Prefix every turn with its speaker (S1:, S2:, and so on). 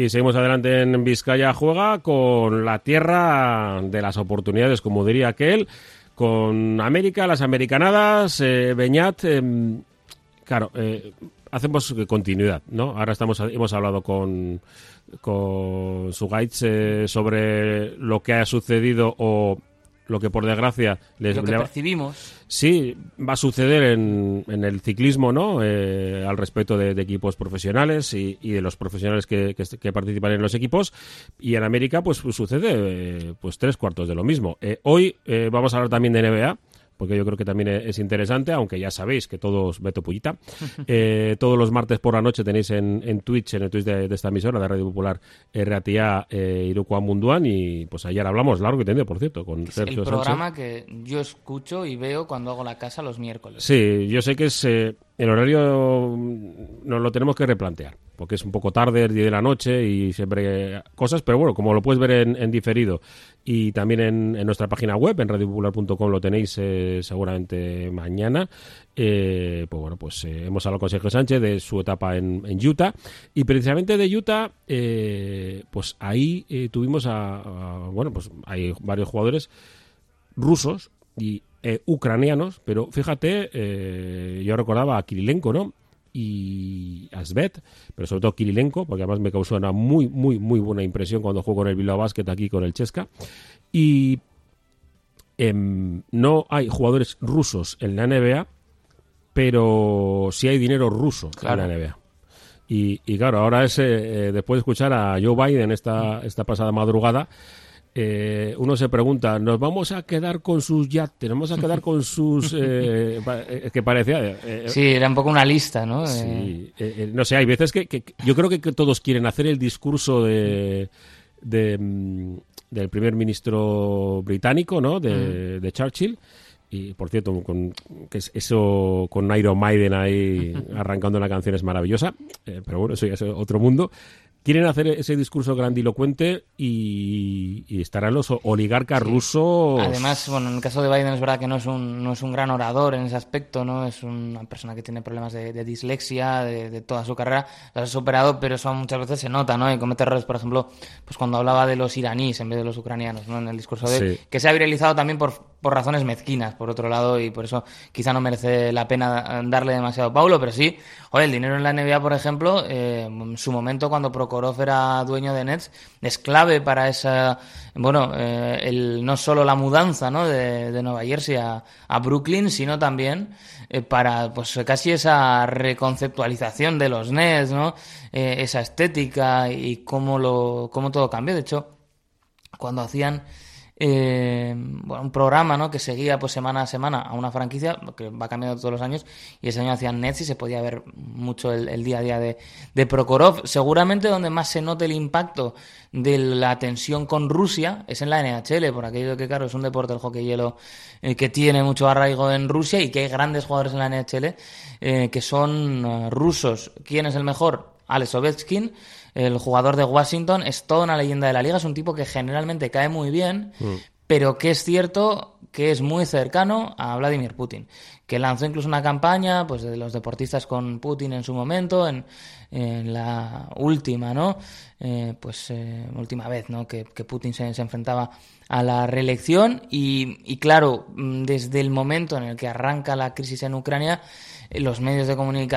S1: Y seguimos adelante en Vizcaya Juega con la tierra de las oportunidades, como diría aquel, con América, las americanadas, eh, Beñat. Em, claro, eh, hacemos continuidad, ¿no? Ahora estamos, hemos hablado con, con Sugaitz eh, sobre lo que ha sucedido o lo que por desgracia les
S2: lo que percibimos.
S1: Sí, va a suceder en, en el ciclismo, ¿no? Eh, al respecto de, equipos profesionales y, de los profesionales que, que, participan en los equipos. Y en América, pues, sucede eh, pues tres cuartos de lo mismo. Eh, hoy vamos a hablar también de NBA porque yo creo que también es interesante, aunque ya sabéis que todos, Beto Pullita, eh, todos los martes por la noche tenéis en, en Twitch, en el Twitch de, esta emisora de Radio Popular, RATIA eh, Munduan, y pues ayer hablamos largo y tendido, por cierto, con
S2: es
S1: Sergio
S2: el programa que yo escucho y veo cuando hago la casa los miércoles.
S1: Sí, yo sé que es... Eh, el horario nos lo tenemos que replantear, porque es un poco tarde, el día de la noche y siempre cosas, pero bueno, como lo puedes ver en, diferido y también en, nuestra página web, en radiopopular.com lo tenéis eh, seguramente mañana, eh, pues bueno, pues eh, hemos hablado con Sergio Sánchez de su etapa en, Utah y precisamente de Utah, pues ahí tuvimos a, bueno, pues hay varios jugadores rusos y eh, ucranianos, pero fíjate, eh, yo recordaba a Kirilenko, ¿no? Y a Svet, pero sobre todo Kirilenko, porque además me causó una muy, muy, muy buena impresión cuando jugó con el Bilbao Basket aquí con el Chesca. Y em, no hay jugadores rusos en la NBA, pero sí hay dinero ruso en la NBA. Y, claro, ahora es, eh, después de escuchar a Joe Biden esta, esta pasada madrugada, eh, uno se pregunta, ¿nos vamos a quedar con sus yates? ¿Nos vamos a quedar con sus...? Eh, eh, que parecía...
S2: sí, era un poco una lista, ¿no?
S1: Sí, no sé, hay veces que, yo creo que, todos quieren hacer el discurso de, mm, del primer ministro británico, ¿no? De, mm. de Churchill. Y por cierto, con, que es eso con Iron Maiden ahí arrancando la canción es maravillosa, pero bueno, eso ya es otro mundo quieren hacer ese discurso grandilocuente y, estarán los oligarcas rusos.
S2: Además, bueno, en el caso de Biden es verdad que no es un, no es un gran orador en ese aspecto, ¿no? Es una persona que tiene problemas de, dislexia de, toda su carrera, lo ha superado, pero eso muchas veces se nota, ¿no? Y comete errores, por ejemplo, pues cuando hablaba de los iraníes en vez de los ucranianos, ¿no? En el discurso de que se ha viralizado también por, por razones mezquinas, por otro lado, y por eso quizá no merece la pena darle demasiado Paulo, pero sí, oye, el dinero en la NBA, por ejemplo, eh, en su momento cuando Prokhorov era dueño de Nets, es clave para esa, bueno, eh, el, no solo la mudanza ¿no? de, de Nueva Jersey a, a, Brooklyn, sino también eh, para pues casi esa reconceptualización de los Nets, ¿no? Esa estética y cómo, lo, cómo todo cambió. De hecho, cuando hacían eh, bueno, un programa ¿no? que seguía pues semana a semana a una franquicia, que va cambiando todos los años, y ese año hacían Nets y se podía ver mucho el, día a día de, de, Prokhorov. Seguramente donde más se note el impacto de la tensión con Rusia es en la NHL, por aquello que, claro, es un deporte, el hockey hielo, eh, que tiene mucho arraigo en Rusia y que hay grandes jugadores en la NHL eh, que son eh, rusos. ¿Quién es el mejor? Alex Ovechkin el jugador de Washington, es toda una leyenda de la liga, es un tipo que generalmente cae muy bien, mm. pero que es cierto que es muy cercano a Vladimir Putin, que lanzó incluso una campaña pues de los deportistas con Putin en su momento, en, la última, ¿no? Eh, pues eh, última vez, ¿no? Que, Putin se, enfrentaba a la reelección y, y, claro, mm, desde el momento en el que arranca la crisis en Ucrania, los medios de comunicación